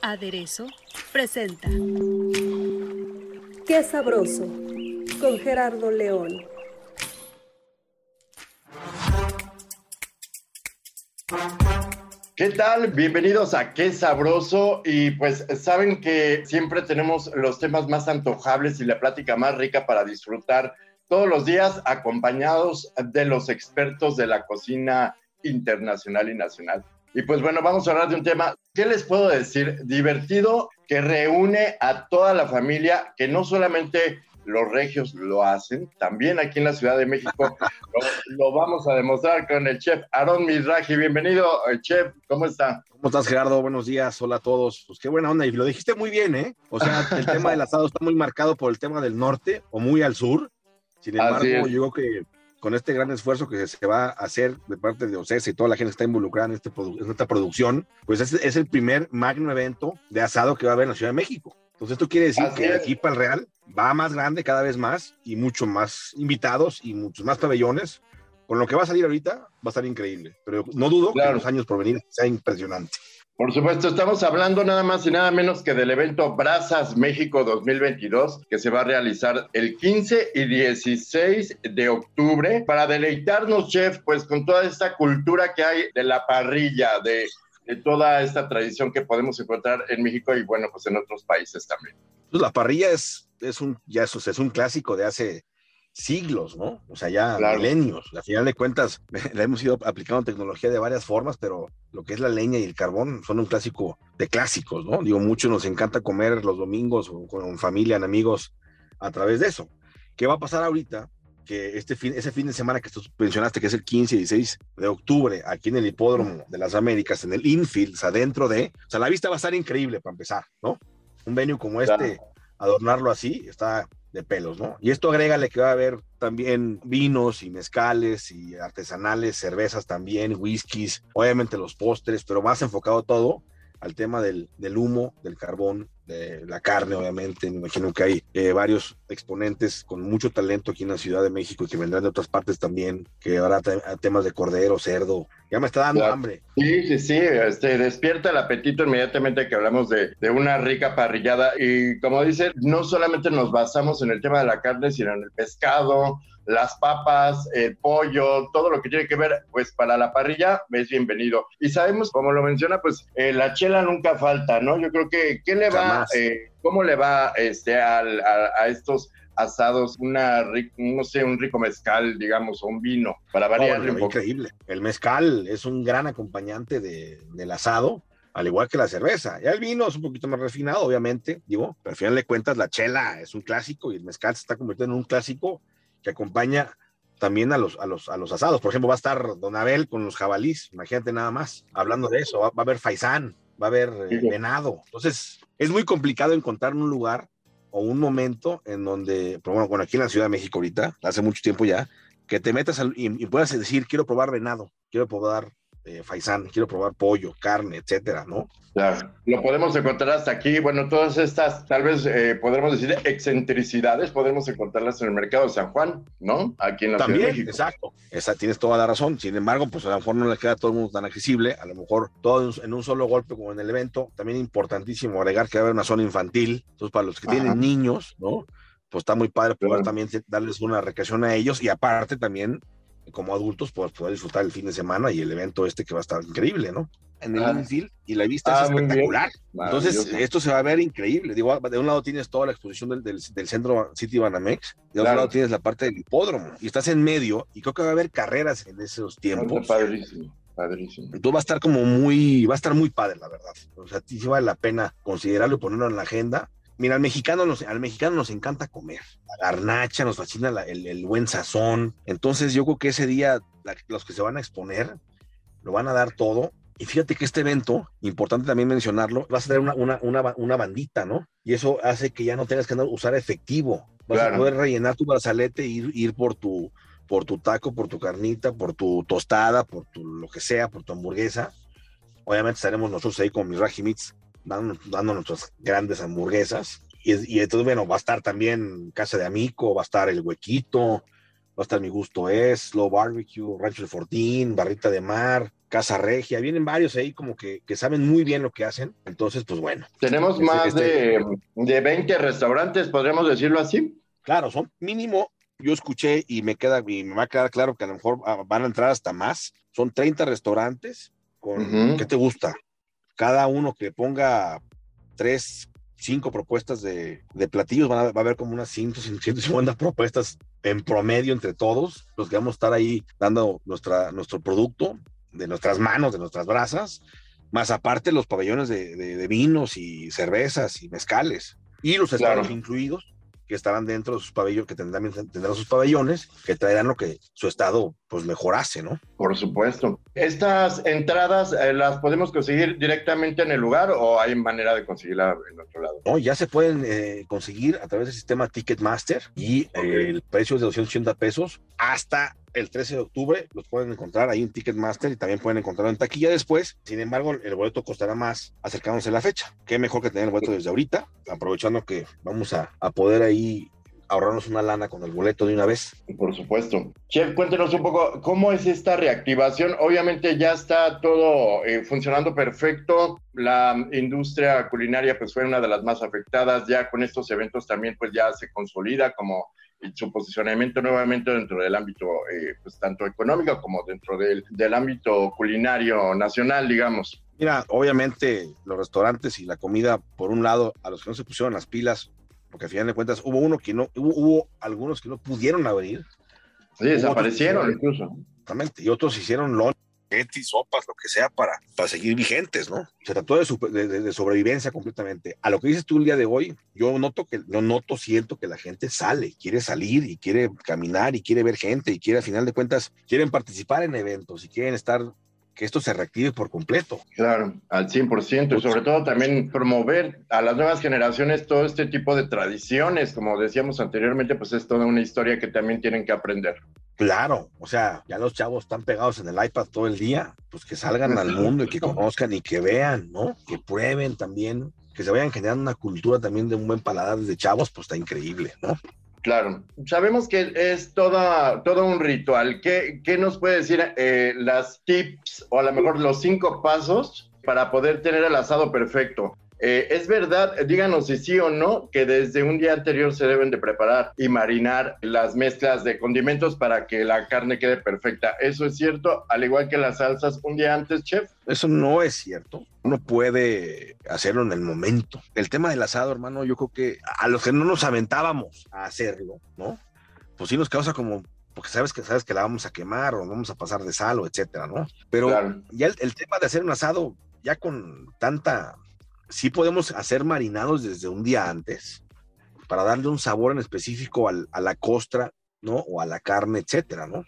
Aderezo presenta Qué sabroso con Gerardo León. ¿Qué tal? Bienvenidos a Qué Sabroso. Y pues saben que siempre tenemos los temas más antojables y la plática más rica para disfrutar todos los días, acompañados de los expertos de la cocina internacional y nacional. Y pues bueno, vamos a hablar de un tema, ¿qué les puedo decir? Divertido, que reúne a toda la familia, que no solamente los regios lo hacen, también aquí en la Ciudad de México lo, lo vamos a demostrar con el chef Aaron Mizrahi. Bienvenido, eh, chef, ¿cómo está? ¿Cómo estás, Gerardo? Buenos días, hola a todos. Pues qué buena onda, y lo dijiste muy bien, ¿eh? O sea, el tema del asado está muy marcado por el tema del norte o muy al sur. Sin embargo, yo creo que con este gran esfuerzo que se va a hacer de parte de OCES y toda la gente que está involucrada en, este en esta producción, pues es, es, el primer magno evento de asado que va a haber en la Ciudad de México. Entonces esto quiere decir Así que es. aquí para el Real va más grande cada vez más y mucho más invitados y muchos más pabellones. Con lo que va a salir ahorita va a estar increíble, pero no dudo claro. que en los años por venir sea impresionante. Por supuesto, estamos hablando nada más y nada menos que del evento Brazas México 2022, que se va a realizar el 15 y 16 de octubre, para deleitarnos, chef, pues con toda esta cultura que hay de la parrilla, de, toda esta tradición que podemos encontrar en México y bueno, pues en otros países también. Pues la parrilla es, es un, ya es un clásico de hace siglos, ¿no? O sea, ya claro. milenios. Al final de cuentas, la hemos ido aplicando tecnología de varias formas, pero lo que es la leña y el carbón son un clásico de clásicos, ¿no? Digo, mucho nos encanta comer los domingos con familia, en amigos, a través de eso. ¿Qué va a pasar ahorita? Que este fin, ese fin de semana que tú mencionaste, que es el 15 y 16 de octubre, aquí en el Hipódromo de las Américas, en el infield, o sea, dentro de, o sea, la vista va a estar increíble para empezar, ¿no? Un venue como este, adornarlo así, está de pelos, ¿no? Y esto agrégale que va a haber también vinos y mezcales y artesanales, cervezas también, whiskies, obviamente los postres, pero más enfocado todo al tema del, del humo, del carbón, de la carne, obviamente. Me imagino que hay eh, varios exponentes con mucho talento aquí en la Ciudad de México y que vendrán de otras partes también, que habrá temas de cordero, cerdo. Ya me está dando claro. hambre. Sí, sí, sí. Este, despierta el apetito inmediatamente que hablamos de, de, una rica parrillada. Y como dice, no solamente nos basamos en el tema de la carne, sino en el pescado, las papas, el pollo, todo lo que tiene que ver, pues para la parrilla es bienvenido. Y sabemos, como lo menciona, pues eh, la chela nunca falta, ¿no? Yo creo que, ¿qué le va, eh, cómo le va este, al, a, a, estos asados, una no sé, un rico mezcal, digamos, o un vino, para variarle oh, poco? Increíble. El mezcal es un gran acompañante de, del asado al igual que la cerveza. Ya el vino es un poquito más refinado, obviamente, digo, pero al final de cuentas la chela es un clásico y el mezcal se está convirtiendo en un clásico que acompaña también a los, a los, a los asados. Por ejemplo, va a estar Don Abel con los jabalís, imagínate nada más, hablando de eso, va, va a haber faisán, va a haber eh, venado. Entonces, es muy complicado encontrar un lugar o un momento en donde, bueno, bueno, aquí en la Ciudad de México ahorita, hace mucho tiempo ya, que te metas al, y, y, puedas decir, quiero probar venado, quiero probar eh, faisán, quiero probar pollo, carne, etcétera, ¿no? Claro, lo podemos encontrar hasta aquí. Bueno, todas estas, tal vez eh, podremos decir excentricidades, podemos encontrarlas en el mercado de San Juan, ¿no? Aquí en la También, Ciudad de México. exacto. Esa, tienes toda la razón. Sin embargo, pues a lo mejor no le queda a todo el mundo tan accesible. A lo mejor todo en un solo golpe, como en el evento. También importantísimo agregar que va a haber una zona infantil. Entonces, para los que Ajá. tienen niños, ¿no? Pues está muy padre poder claro. también darles una recreación a ellos y aparte también como adultos pues, poder disfrutar el fin de semana y el evento este que va a estar increíble, ¿no? En el ah. infield y la vista ah, es espectacular. Entonces, esto se va a ver increíble. Digo, de un lado tienes toda la exposición del, del, del centro City Banamex, de otro lado tienes la parte del hipódromo y estás en medio y creo que va a haber carreras en esos tiempos. Padrísimo. Padrísimo. Entonces va a estar como muy, va a estar muy padre, la verdad. O sea, sí vale la pena considerarlo y ponerlo en la agenda Mira, al mexicano, nos, al mexicano nos encanta comer. La garnacha, nos fascina el, buen sazón. Entonces, yo creo que ese día los que se van a exponer lo van a dar todo. Y fíjate que este evento, importante también mencionarlo, vas a tener una, una, una, una bandita, ¿no? Y eso hace que ya no tengas que usar efectivo. Vas a poder rellenar tu brazalete e ir, ir por tu por tu taco, por tu carnita, por tu tostada, por tu lo que sea, por tu hamburguesa. Obviamente estaremos nosotros ahí con mis Rajimits dando, dando nuestras grandes hamburguesas. Y, y, entonces, bueno, va a estar también Casa de Amico, va a estar El Huequito, va a estar Mi Gusto Es, Slow Barbecue, Rancho El Fortín, Barrita de Mar, Casa Regia, vienen varios ahí como que, que saben muy bien lo que hacen. Entonces, pues bueno. Tenemos más este de, de 20 restaurantes, podríamos decirlo así. Claro, son mínimo, yo escuché y me queda, y me va a quedar claro que a lo mejor ah, van a entrar hasta más. Son 30 restaurantes con, ¿qué te gusta? Cada uno que ponga tres, cinco propuestas de, platillos, va a haber como unas 150 propuestas en promedio entre todos, los que vamos a estar ahí dando nuestra, nuestro producto de nuestras manos, de nuestras brasas, más aparte los pabellones de, vinos y cervezas y mezcales, y los estados incluidos, que estarán dentro de sus pabellones, que tendrán, tendrán sus pabellones, que traerán lo que su estado pues mejorase, ¿no? Por supuesto. ¿Estas entradas eh, las podemos conseguir directamente en el lugar o hay manera de conseguirla en otro lado? No, ya se pueden eh, conseguir a través del sistema Ticketmaster y eh, el precio es de 280 pesos hasta el 13 de octubre los pueden encontrar ahí en Ticketmaster y también pueden encontrarlo en taquilla después. Sin embargo, el boleto costará más acercándose a la fecha. Qué mejor que tener el boleto desde ahorita, aprovechando que vamos a, a poder ahí ahorrarnos una lana con el boleto de una vez. Por supuesto. Chef, cuéntenos un poco cómo es esta reactivación. Obviamente ya está todo eh, funcionando perfecto. La industria culinaria pues fue una de las más afectadas. Ya con estos eventos también pues ya se consolida como su posicionamiento nuevamente dentro del ámbito eh, pues tanto económico como dentro del, del ámbito culinario nacional, digamos. Mira, obviamente los restaurantes y la comida, por un lado, a los que no se pusieron las pilas, porque al final de cuentas hubo uno que no, hubo, algunos que no pudieron abrir. Sí, desaparecieron incluso. Exactamente, y otros hicieron lunch, sopas, lo que sea, para, para seguir vigentes, ¿no? Se trató de, de, sobrevivencia completamente. A lo que dices tú el día de hoy, yo noto que, no noto, siento que la gente sale, quiere salir y quiere caminar y quiere ver gente y quiere, al final de cuentas, quieren participar en eventos y quieren estar que esto se reactive por completo. Claro, al 100%, y sobre todo también promover a las nuevas generaciones todo este tipo de tradiciones, como decíamos anteriormente, pues es toda una historia que también tienen que aprender. Claro, o sea, ya los chavos están pegados en el iPad todo el día, pues que salgan al mundo y que conozcan y que vean, ¿no? Que prueben también, que se vayan generando una cultura también de un buen paladar desde chavos, pues está increíble, ¿no? Claro, sabemos que es toda, todo un ritual. ¿Qué, qué nos puede decir eh, las tips o a lo mejor los cinco pasos para poder tener el asado perfecto? Eh, es verdad, díganos si sí o no, que desde un día anterior se deben de preparar y marinar las mezclas de condimentos para que la carne quede perfecta. ¿Eso es cierto? Al igual que las salsas un día antes, chef. Eso no es cierto. Uno puede hacerlo en el momento. El tema del asado, hermano, yo creo que a los que no nos aventábamos a hacerlo, ¿no? Pues sí nos causa como porque sabes que sabes que la vamos a quemar o vamos a pasar de sal o etcétera, ¿no? Pero ya el, tema de hacer un asado ya con tanta sí podemos hacer marinados desde un día antes para darle un sabor en específico a la costra, ¿no? O a la carne, etcétera, ¿no?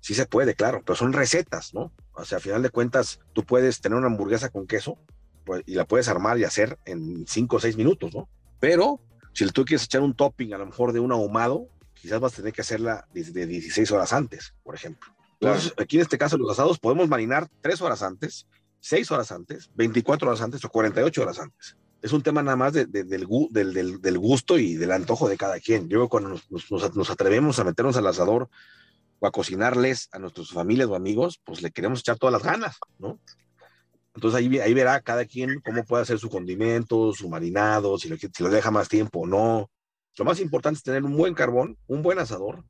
Sí se puede, claro, pero son recetas, ¿no? O sea, a final de cuentas, tú puedes tener una hamburguesa con queso pues, y la puedes armar y hacer en 5 o 6 minutos, ¿no? Pero si tú quieres echar un topping a lo mejor de un ahumado, quizás vas a tener que hacerla desde 16 horas antes, por ejemplo. Entonces, aquí en este caso, los asados podemos marinar 3 horas antes 6 horas antes, 24 horas antes o 48 horas antes. Es un tema nada más del, del, gusto y del antojo de cada quien. Yo cuando nos, atrevemos a meternos al asador o a cocinarles a nuestras familias o amigos, pues le queremos echar todas las ganas, ¿no? Entonces ahí, ahí verá cada quien cómo puede hacer su condimento, su marinado, si lo, si lo deja más tiempo o no. Lo más importante es tener un buen carbón, un buen asador,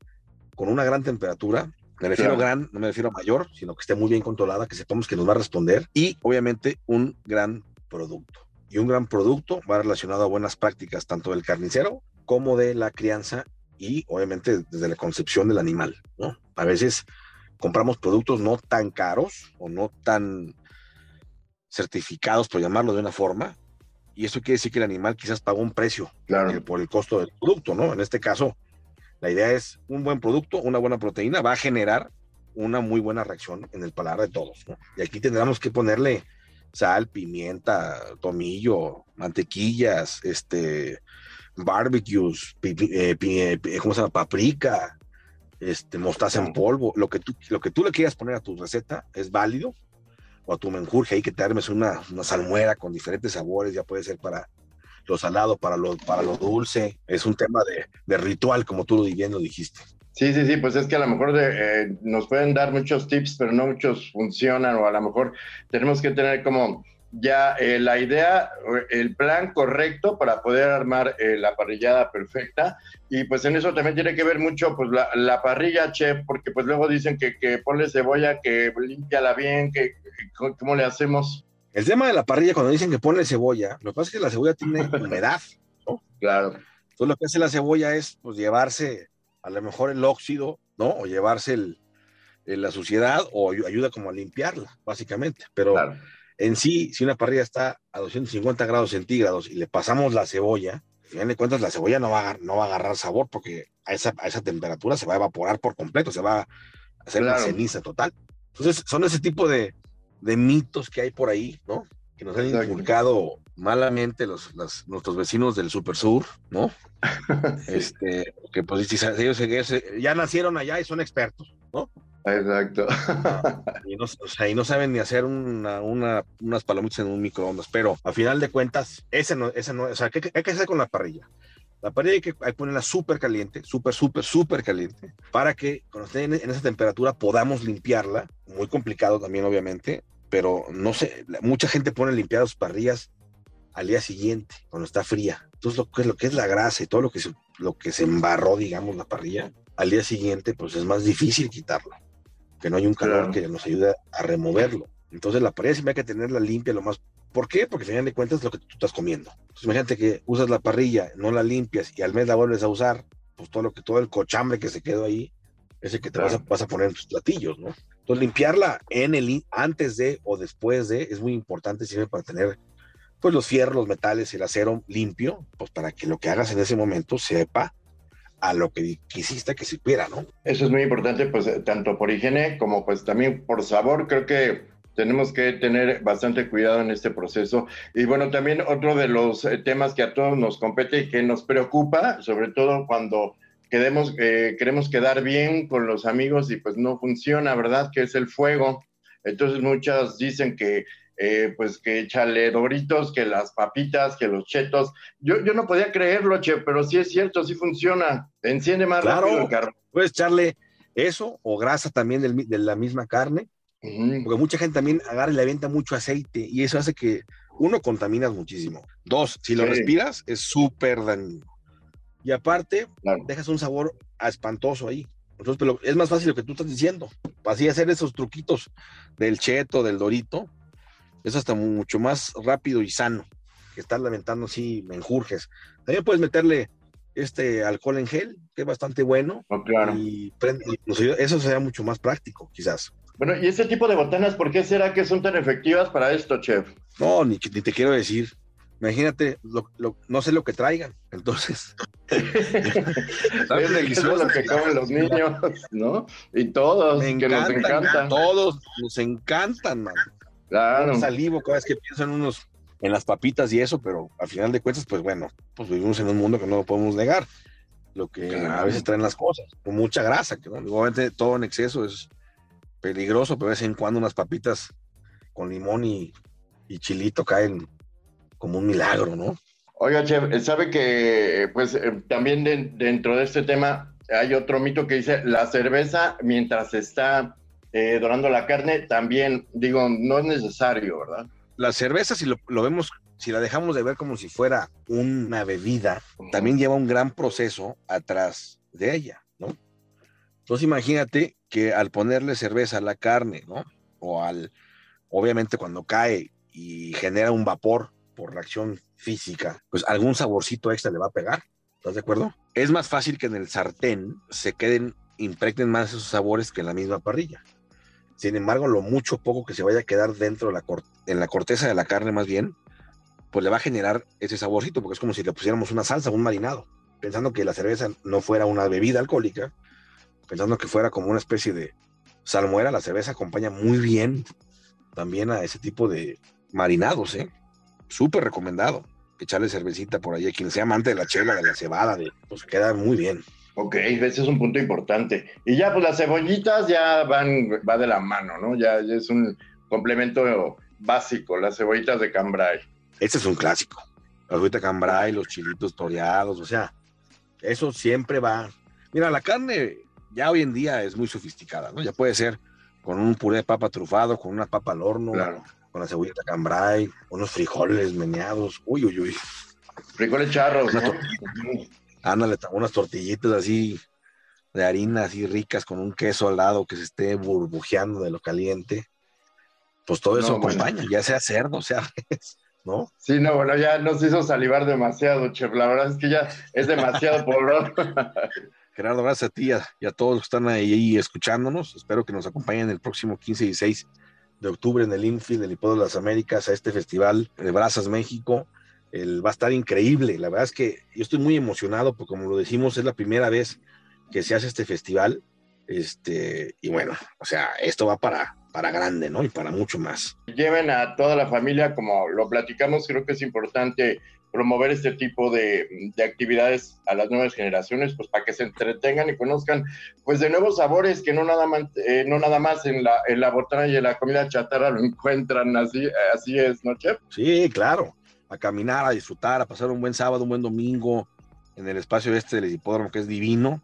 con una gran temperatura, me refiero gran, no me refiero a mayor, sino que esté muy bien controlada, que sepamos que nos va a responder y obviamente un gran producto. Y un gran producto va relacionado a buenas prácticas tanto del carnicero como de la crianza y obviamente desde la concepción del animal, ¿no? A veces compramos productos no tan caros o no tan certificados, por llamarlo de una forma, y eso quiere decir que el animal quizás pagó un precio claro. por el costo del producto, ¿no? En este caso, la idea es un buen producto, una buena proteína, va a generar una muy buena reacción en el paladar de todos, ¿no? Y aquí tendremos que ponerle sal, pimienta, tomillo, mantequillas, este, barbecues, eh, eh, ¿cómo se llama? Paprika, este, mostaza en polvo, lo que, tú, lo que tú le quieras poner a tu receta es válido, o a tu menjurje ahí que te armes una, una salmuera con diferentes sabores, ya puede ser para lo salado, para lo, para lo dulce, es un tema de, de ritual, como tú bien lo dijiste. Sí, sí, sí, pues es que a lo mejor eh, nos pueden dar muchos tips, pero no muchos funcionan, o a lo mejor tenemos que tener como ya eh, la idea, el plan correcto para poder armar eh, la parrillada perfecta. Y pues en eso también tiene que ver mucho pues la, parrilla, chef, porque pues luego dicen que, que ponle cebolla, que limpiala bien, que cómo le hacemos. El tema de la parrilla, cuando dicen que ponle cebolla, lo que pasa es que la cebolla tiene humedad, ¿no? Claro. Entonces lo que hace la cebolla es pues llevarse a lo mejor el óxido, ¿no? O llevarse el, la suciedad o ayuda como a limpiarla, básicamente. Pero claro en sí, si una parrilla está a 250 grados centígrados y le pasamos la cebolla, al final de cuentas la cebolla no va a, no va a agarrar sabor porque a esa, a esa temperatura se va a evaporar por completo, se va a hacer una ceniza total. Entonces, son ese tipo de, de, mitos que hay por ahí, ¿no? Que nos han inculcado malamente los, nuestros vecinos del Super Sur, ¿no? este, que pues ellos, ellos ya nacieron allá y son expertos, ¿no? Exacto. y, no, o sea, y no saben ni hacer una, una, unas palomitas en un microondas, pero a final de cuentas, ese no, ese no, o sea, ¿qué, hay que hacer con la parrilla? La parrilla hay que, hay que ponerla súper caliente, súper, súper, súper caliente, para que cuando esté en, esa temperatura podamos limpiarla. Muy complicado también, obviamente, pero no sé, mucha gente pone limpiar las parrillas al día siguiente, cuando está fría. Entonces, lo que es, lo que es la grasa y todo lo que, se, lo que se embarró, digamos, la parrilla, al día siguiente, pues es más difícil quitarlo que no hay un calor que nos ayude a removerlo. Entonces la parrilla siempre hay que tenerla limpia lo más... ¿Por qué? Porque al final de cuentas es lo que tú estás comiendo. Entonces imagínate que usas la parrilla, no la limpias y al mes la vuelves a usar, pues todo lo que todo el cochambre que se quedó ahí, ese que te vas, a, vas, a, poner en tus platillos, ¿no? Entonces limpiarla en el antes de o después de es muy importante siempre para tener pues los fierros, los metales, el acero limpio, pues para que lo que hagas en ese momento sepa a lo que quisiste que supiera, ¿no? Eso es muy importante, pues tanto por higiene como pues también por sabor, creo que tenemos que tener bastante cuidado en este proceso. Y bueno, también otro de los eh, temas que a todos nos compete y que nos preocupa, sobre todo cuando queremos, eh, queremos quedar bien con los amigos y pues no funciona, ¿verdad? Que es el fuego. Entonces muchas dicen que eh, pues que échale doritos, que las papitas, que los chetos. Yo, yo no podía creerlo, che, pero sí es cierto, sí funciona. Enciende más rápido el carbón. Puedes echarle eso o grasa también de la misma carne, porque mucha gente también agarra y le avienta mucho aceite y eso hace que, uno, contaminas muchísimo. Dos, si lo respiras, es súper dañino. Y aparte, dejas un sabor espantoso ahí. Entonces, pero es más fácil lo que tú estás diciendo. Así hacer esos truquitos del cheto, del dorito, es hasta mucho más rápido y sano que estar lamentando así menjurjes. También puedes meterle este alcohol en gel, que es bastante bueno. Oh, claro. Y, eso sería mucho más práctico, quizás. Bueno, ¿y este tipo de botanas por qué será que son tan efectivas para esto, chef? No, ni, te quiero decir. Imagínate, no sé lo que traigan, entonces. es delicioso lo que comen los niños, ¿no? Y todos, que nos encantan. Todos nos encantan, man. Claro. Salivo cada vez que pienso en unos, en las papitas y eso, pero al final de cuentas, pues bueno, pues vivimos en un mundo que no lo podemos negar. Lo que a veces traen las cosas, con mucha grasa, que ¿no? obviamente todo en exceso es peligroso, pero de vez en cuando unas papitas con limón y, chilito caen como un milagro, ¿no? Oiga, Chef, sabe que pues eh, también dentro de este tema hay otro mito que dice la cerveza mientras está eh, dorando la carne, también digo, no es necesario, ¿verdad? La cerveza, si lo, vemos, si la dejamos de ver como si fuera una bebida, también lleva un gran proceso atrás de ella, ¿no? Entonces imagínate que al ponerle cerveza a la carne, ¿no? O al, obviamente cuando cae y genera un vapor por reacción física, pues algún saborcito extra le va a pegar. ¿Estás de acuerdo? Es más fácil que en el sartén se queden, impregnen más esos sabores que en la misma parrilla. Sin embargo, lo mucho poco que se vaya a quedar dentro de la, en la corteza de la carne más bien, pues le va a generar ese saborcito, porque es como si le pusiéramos una salsa, un marinado, pensando que la cerveza no fuera una bebida alcohólica, pensando que fuera como una especie de salmuera, la cerveza acompaña muy bien también a ese tipo de marinados, ¿eh? Súper recomendado. Echarle cervecita por ahí a quien sea amante de la chela, de la cebada, de, pues queda muy bien. Ok, ese es un punto importante. Y ya, pues las cebollitas ya van, va de la mano, ¿no? Ya, es un complemento básico, las cebollitas de cambrai. Ese es un clásico. La cebollita cambrai, los chilitos toreados, o sea, eso siempre va. Mira, la carne ya hoy en día es muy sofisticada, ¿no? Ya puede ser con un puré de papa trufado, con una papa al horno, con la cebollita cambrai, unos frijoles meneados, uy, uy, uy. Frijoles charros, ¿no? ándale, unas tortillitas así de harina, así ricas, con un queso al lado que se esté burbujeando de lo caliente. Pues todo eso acompaña, ya sea cerdo, sea ¿no? Sí, no, bueno, ya nos hizo salivar demasiado, chef. La verdad es que ya es demasiado por Gerardo, gracias a ti y a, todos los que están ahí, escuchándonos. Espero que nos acompañen el próximo 15 y 16 de octubre en el Infield del Hipódromo de las Américas a este festival de Brazas México va a estar increíble. La verdad es que yo estoy muy emocionado porque como lo decimos, es la primera vez que se hace este festival. Este, y bueno, o sea, esto va para, para grande, ¿no? Y para mucho más. Lleven a toda la familia, como lo platicamos, creo que es importante promover este tipo de, de, actividades a las nuevas generaciones, pues para que se entretengan y conozcan pues de nuevos sabores que no nada más, eh, no nada más en la, en la botana y en la comida chatarra lo encuentran así, así es, ¿no, Chef? Sí, claro a caminar, a disfrutar, a pasar un buen sábado, un buen domingo en el espacio este del hipódromo que es divino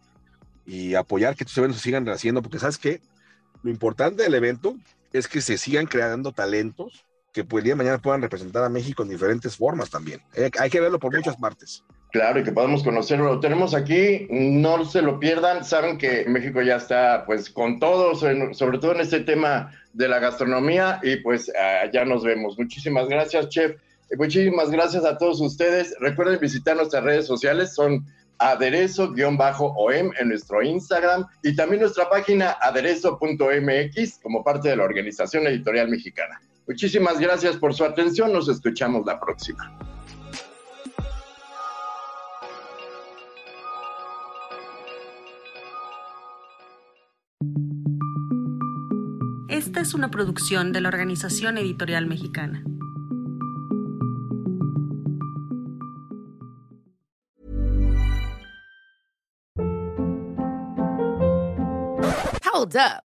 y apoyar que estos eventos sigan haciendo, porque sabes que lo importante del evento es que se sigan creando talentos que pues el día de mañana puedan representar a México en diferentes formas también. Eh, hay que verlo por muchas partes. Claro, y que podamos conocerlo. Lo tenemos aquí, no se lo pierdan. Saben que México ya está pues con todo, sobre todo en este tema de la gastronomía y pues ya nos vemos. Muchísimas gracias, chef. Muchísimas gracias a todos ustedes. Recuerden visitar nuestras redes sociales, son aderezo-om en nuestro Instagram y también nuestra página aderezo.mx como parte de la Organización Editorial Mexicana. Muchísimas gracias por su atención, nos escuchamos la próxima. Esta es una producción de la Organización Editorial Mexicana. Hold up.